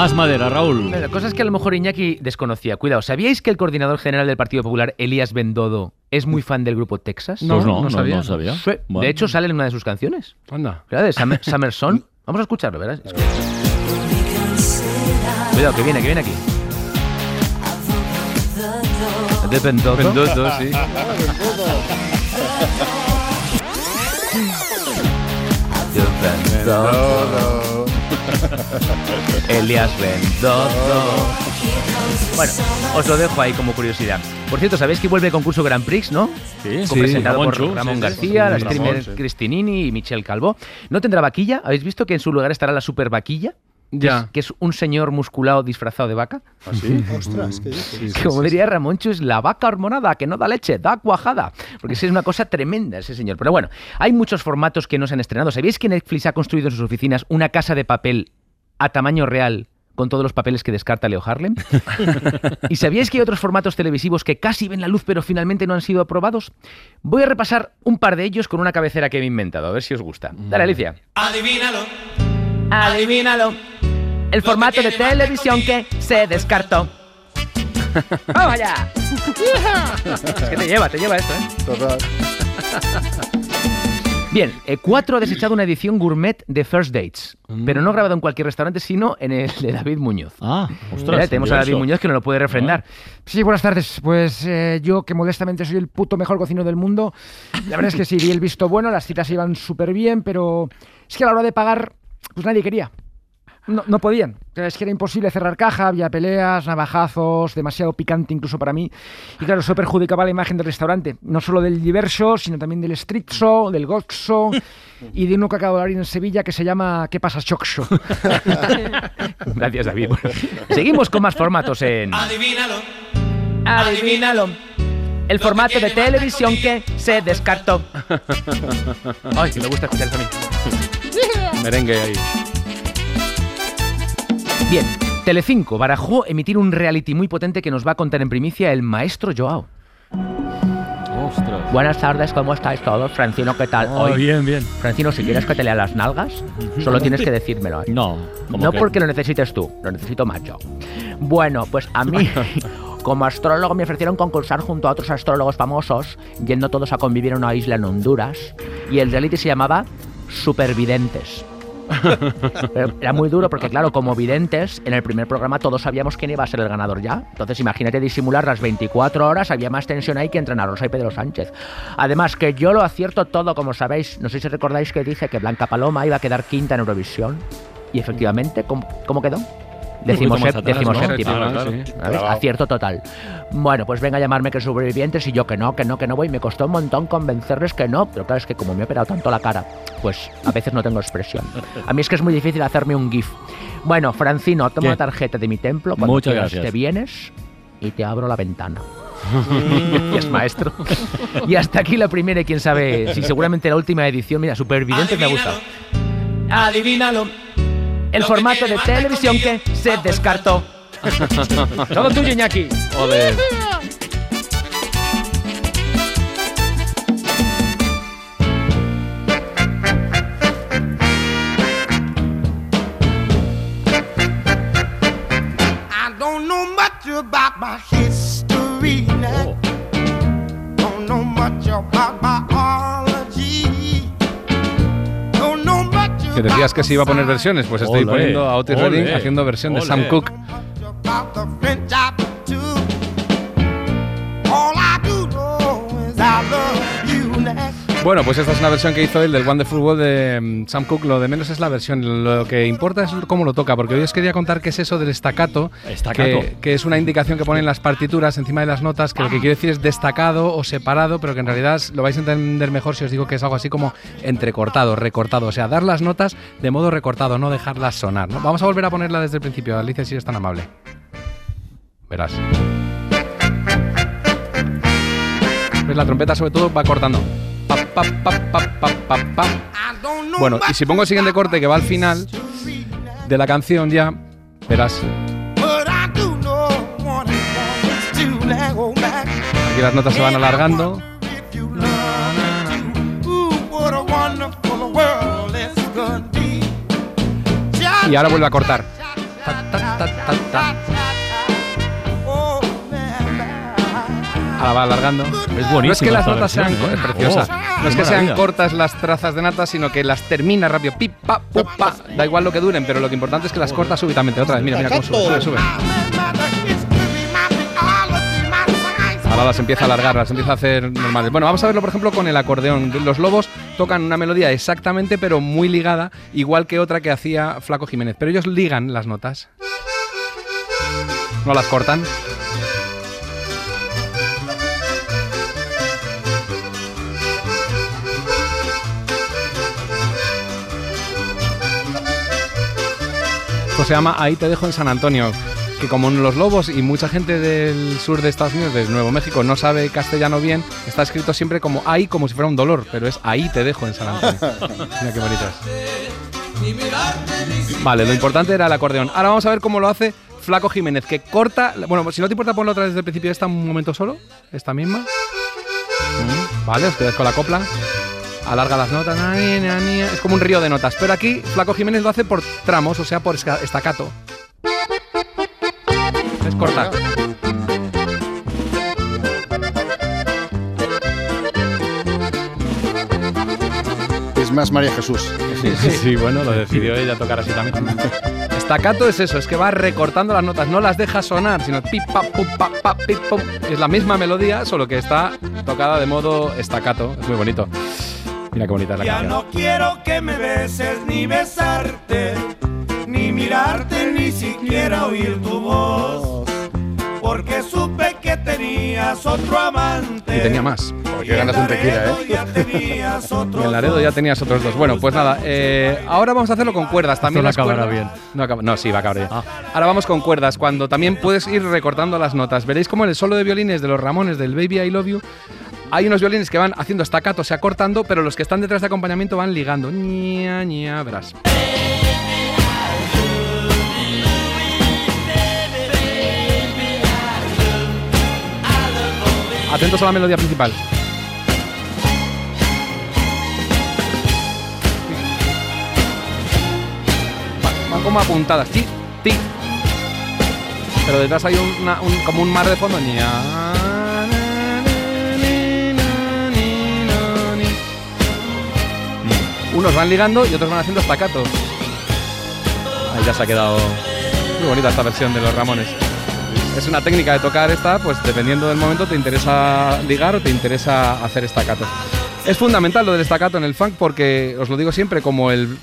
Más madera, Raúl. La cosa es que a lo mejor Iñaki desconocía. Cuidado, ¿sabíais que el coordinador general del Partido Popular, Elías Bendodo, es muy fan del grupo Texas? No, Pues no, no no, sabía. no sabía. Sí. Bueno. De hecho, sale en una de sus canciones. Anda. Claro, de Summer. Vamos a escucharlo, ¿verdad? Escucha. Cuidado, que viene, que viene aquí. De Bendodo. Bendodo, sí. De Bendodo. Elías Bendodo. Bueno, os lo dejo ahí como curiosidad. Por cierto, ¿sabéis que vuelve el concurso Grand Prix, no? Sí, Con sí. presentado Ramón por Chu, Ramón sí, García, sí, la streamer Ramón, sí. Cristinini y Michelle Calvo. ¿No tendrá vaquilla? ¿Habéis visto que en su lugar estará la super vaquilla? Que Ya. es- Que es un señor musculado disfrazado de vaca. ¿Ah, sí? Ostras, ¿qué dices? Como diría Ramón Chu, es la vaca hormonada que no da leche, da cuajada. Porque es una cosa tremenda ese señor. Pero bueno, hay muchos formatos que no se han estrenado. ¿Sabéis que Netflix ha construido en sus oficinas una casa de papel a tamaño real con todos los papeles que descarta Leo Harlem? ¿Y sabíais que hay otros formatos televisivos que casi ven la luz pero finalmente no han sido aprobados? Voy a repasar un par de ellos con una cabecera que me he inventado, a ver si os gusta. Dale, Alicia. Adivínalo. Adivínalo. El formato de televisión que se descartó. ¡Vamos allá! Es que te lleva, te lleva esto, ¿eh? Bien, eh, Cuatro ha desechado una edición gourmet de First Dates, pero no grabado en cualquier restaurante, sino en el de David Muñoz. Ah, Mira, tenemos a David Muñoz que nos lo puede refrendar. Sí, buenas tardes. Pues eh, yo, que modestamente soy el puto mejor cocinero del mundo, la verdad es que sí, di el visto bueno, las citas iban súper bien, pero es que a la hora de pagar, pues nadie quería. No, no podían. Es que era imposible cerrar caja, había peleas, navajazos, demasiado picante incluso para mí. Y claro, eso perjudicaba la imagen del restaurante. No solo del diverso, sino también del street show, del gold show y de uno que acabo de abrir en Sevilla que se llama ¿Qué pasa, Shock Show? Gracias, David. Bueno, seguimos con más formatos en... Adivínalo. Adivínalo. El formato de televisión que se descartó. Ay, que me gusta escuchar eso a mí. Merengue ahí. Bien, Telecinco barajó emitir un reality muy potente que nos va a contar en primicia el maestro Joao. Ostras. Buenas tardes, ¿cómo estáis todos? Francino, ¿qué tal? Oh, bien, bien. Francino, si quieres que te lea las nalgas, solo tienes que decírmelo. ¿eh? No, ¿cómo No que? porque lo necesites tú, lo necesito más yo. Bueno, pues a mí, como astrólogo, me ofrecieron concursar junto a otros astrólogos famosos, yendo todos a convivir en una isla en Honduras, y el reality se llamaba Supervidentes. Era muy duro porque, claro, como videntes, en el primer programa todos sabíamos quién iba a ser el ganador ya. Entonces, imagínate disimular las 24 horas, había más tensión ahí que entre y Pedro Sánchez. Además, que yo lo acierto todo, como sabéis. No sé si recordáis que dije que Blanca Paloma iba a quedar quinta en Eurovisión. Y efectivamente, ¿cómo, cómo quedó? Decimos, atrás, decimos ¿no? séptima. Claro, claro. ¿Sabes? Clavado. Acierto total. Bueno, pues venga a llamarme que sobrevivientes y yo que no, que no, que no voy. Me costó un montón convencerles que no, pero claro, es que como me he operado tanto la cara, pues a veces no tengo expresión. A mí es que es muy difícil hacerme un GIF. Bueno, Francino, toma ¿Qué? una tarjeta de mi templo. Cuando Muchas quieras gracias. Te vienes y te abro la ventana. Gracias, maestro. y hasta aquí la primera y quién sabe si seguramente la última edición. Mira, Supervidentes me ha gustado. Adivínalo. El formato de televisión que se descartó. Todo tuyo, Iñaki. Joder. I don't know much about my history Que decías que se iba a poner versiones, pues estoy poniendo a Otis Redding haciendo versión de. Sam Cooke. Bueno, pues esta es una versión que hizo él del Wonderful World de mm, Sam Cooke. Lo de menos es la versión. Lo que importa es cómo lo toca, porque hoy os quería contar qué es eso del staccato, Staccato. Que, que es una indicación que ponen las partituras encima de las notas, que lo que quiere decir es destacado o separado, pero que en realidad lo vais a entender mejor si os digo que es algo así como entrecortado, recortado. O sea, dar las notas de modo recortado, no dejarlas sonar. ¿no? Vamos a volver a ponerla desde el principio. Alicia, si eres tan amable. Verás. ¿Ves? La trompeta sobre todo va cortando. Bueno, y si pongo el siguiente corte que va al final de la canción ya, verás. Aquí las notas se van alargando. Y ahora vuelve a cortar. ta. Ahora va alargando. Es No es que las notas versión, sean ¿eh? es preciosa. Oh, no es que sean maravilla. cortas las trazas de nata, sino que las termina rápido. Pip, pa, pu, pa. Da igual lo que duren, pero lo que importante es que las corta súbitamente. Otra vez, mira, mira cómo sube, sube, sube. Ahora las empieza a alargar, las empieza a hacer normales. Bueno, vamos a verlo, por ejemplo, con el acordeón. Los lobos tocan una melodía exactamente, pero muy ligada, igual que otra que hacía Flaco Jiménez. Pero ellos ligan las notas. No las cortan. Se llama Ahí te dejo en San Antonio. Que como los lobos y mucha gente del sur de Estados Unidos, de Nuevo México, no sabe castellano bien, está escrito siempre como ahí, como si fuera un dolor, pero es ahí te dejo en San Antonio. Mira qué bonitas. Vale, lo importante era el acordeón. Ahora vamos a ver cómo lo hace Flaco Jiménez, que corta. Bueno, si no te importa, ponlo otra vez desde el principio, esta un momento solo, esta misma. Mm, Vale, os quedáis con la copla. Alarga las notas. Es como un río de notas. Pero aquí Flaco Jiménez lo hace por tramos, o sea, por estacato. Es corta. Es más María Jesús. Sí, sí, sí, bueno, lo decidió ella tocar así también. Estacato es eso, es que va recortando las notas, no las deja sonar, sino pip, pa, pum, pa, pa, pip, pum. Es la misma melodía, solo que está tocada de modo estacato. Es muy bonito. Mira qué bonita es la Ya canción. no quiero que me beses ni besarte, ni mirarte, ni siquiera oír tu voz. Porque supe que tenías otro amante. Y tenía más. Porque ganas un tequila, ¿eh? Ya tenías Y en Laredo ya tenías otros dos. Bueno, pues nada, eh, ahora vamos a hacerlo con cuerdas. También no las acabará bien. No, acaba- no, sí, va a acabar bien. Ahora vamos con cuerdas, cuando también puedes ir recortando las notas. Veréis como en el solo de violines de los Ramones del Baby I Love You hay unos violines que van haciendo staccato, o sea, cortando, pero los que están detrás de acompañamiento van ligando. Ña, ña, verás. Atentos a la melodía principal. Va- Van como apuntadas. Ti, ti. Pero detrás hay un- como un mar de fondo. Ña, Unos van ligando y otros van haciendo staccato. Ahí ya se ha quedado muy bonita esta versión de los Ramones. Es una técnica de tocar esta, pues dependiendo del momento te interesa ligar o te interesa hacer staccato. Es fundamental lo del staccato en el funk porque, os lo digo siempre, como el,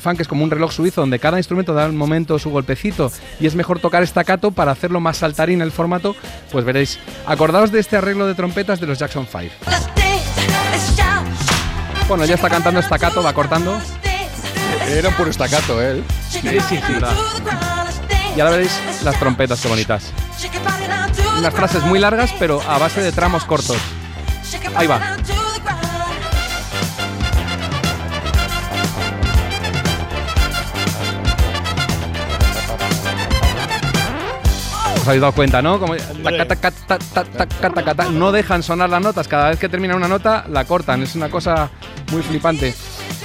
funk es como un reloj suizo donde cada instrumento da un momento su golpecito y es mejor tocar staccato para hacerlo más saltarín el formato, pues veréis. Acordaos de este arreglo de trompetas de los Jackson 5. Bueno, ya está cantando staccato, va cortando. Era un puro estacato, ¿eh? Sí, sí, sí, verdad. Y ahora veréis las trompetas, qué bonitas. Unas frases muy largas, pero a base de tramos cortos. Ahí va. Os habéis dado cuenta, ¿no? Como taca, taca, no dejan sonar las notas. Cada vez que termina una nota, la cortan. Es una cosa muy flipante.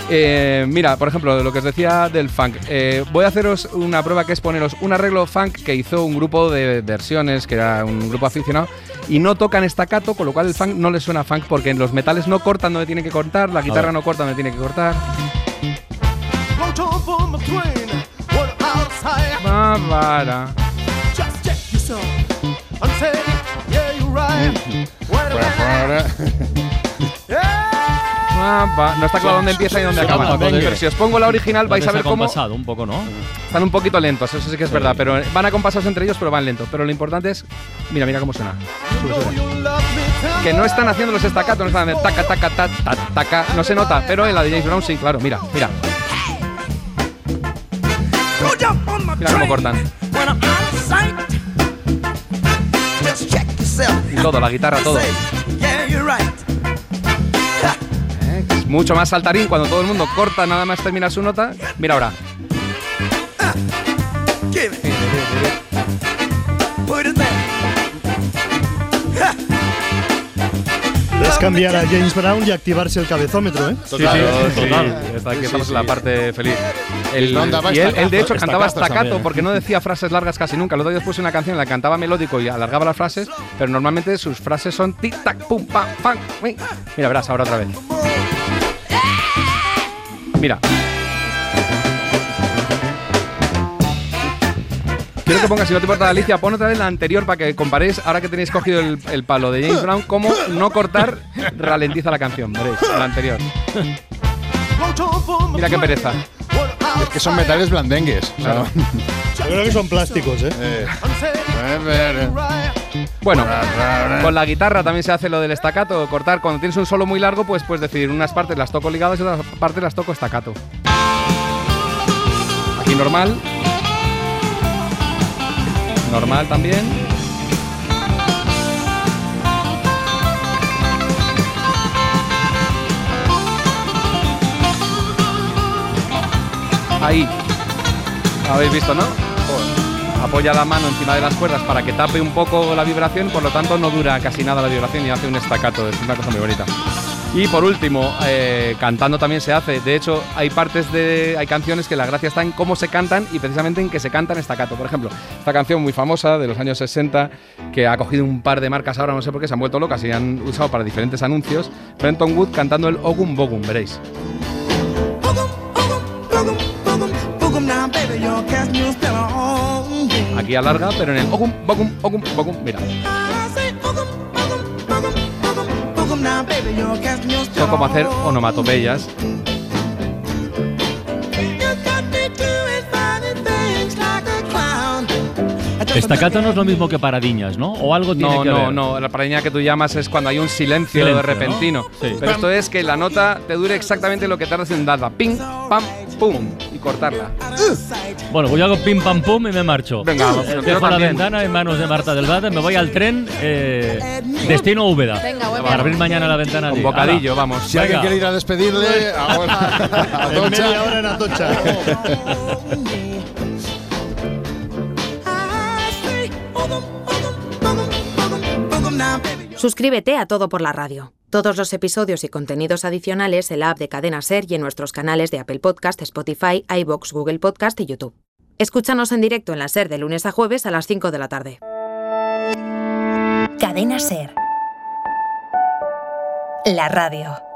Eh, mira, por ejemplo, lo que os decía del funk. Eh, voy a haceros una prueba que es poneros un arreglo funk que hizo un grupo de versiones, que era un grupo aficionado, y no tocan estacato, con lo cual el funk no le suena funk porque los metales no cortan donde tienen que cortar, la guitarra no corta donde tiene que cortar. Right. Va. No está claro dónde empieza y dónde acaba. Pero si os pongo la original vais a ver cómo un poco, ¿no? están un poquito lentos, eso sí que es verdad, pero van acompasados entre ellos, pero van lentos. Pero lo importante es, mira, mira cómo suena. Sube, sube. Que no están haciendo los estacatos, no están haciendo taca, taca, ta, ta, taca, no se nota, pero en la de James Brown sí, claro, mira, mira. Mira cómo cortan. Todo, la guitarra, todo. Mucho más saltarín cuando todo el mundo corta nada más terminar su nota. Mira ahora. Es cambiar a James Brown y activarse el cabezómetro, ¿eh? Sí, sí, total. Está- aquí estamos en la parte feliz. El- y él, de hecho, cantaba staccato porque no decía frases largas casi nunca. El otro día puse una canción en la que cantaba melódico y alargaba las frases, pero normalmente sus frases son tic-tac, pum, pam, pam. Mira, verás, ahora otra vez. Mira. Quiero que pongas, si no te importa, Alicia, pon otra vez la anterior para que comparéis, ahora que tenéis cogido el, el palo de James Brown, cómo no cortar ralentiza la canción. Veréis, la anterior. Mira qué pereza. Es que son metales blandengues. o sea, Yo creo que son plásticos, ¿eh? Bueno, con la guitarra también se hace lo del estacato, cortar. Cuando tienes un solo muy largo, pues puedes decir unas partes las toco ligadas y otras partes las toco estacato. Aquí normal. Normal también. Ahí. Habéis visto, ¿no? Apoya la mano encima de las cuerdas para que tape un poco la vibración, por lo tanto no dura casi nada la vibración y hace un estacato, es una cosa muy bonita. Y por último, eh, cantando también se hace. De hecho, hay partes de. hay canciones que la gracia está en cómo se cantan y precisamente en que se cantan estacato. Por ejemplo, esta canción muy famosa de los años 60, que ha cogido un par de marcas ahora, no sé por qué, se han vuelto locas y han usado para diferentes anuncios. Brenton Wood cantando el Ogum Bogum, veréis. Aquí alarga, pero en el Ogum Bogum Ogum Bogum, mira. Son como hacer onomatopeyas. Estacato no es lo mismo que paradiñas, ¿no? O algo tiene No, que no, ver. no. La paraña que tú llamas es cuando hay un silencio, Silencio, repentino. ¿no? Sí. Pero esto es que la nota te dure exactamente lo que tardas en darla. Ping, pam, pum. Y cortarla. Bueno, pues yo hago pim pam pum y me marcho. Venga, vamos, Eh, dejo la también. ventana en manos de Marta del Valle, me voy al tren eh, destino Úbeda. Venga, para abrir mañana la ventana. Con de- bocadillo, vamos. Si alguien quiere ir a despedirle, ahora a En media hora en Atocha. Suscríbete a Todo por la Radio. Todos los episodios y contenidos adicionales en la app de Cadena Ser y en nuestros canales de Apple Podcast, Spotify, iBox, Google Podcast y YouTube. Escúchanos en directo en la Ser de lunes a jueves a las 5 de la tarde. Cadena Ser. La radio.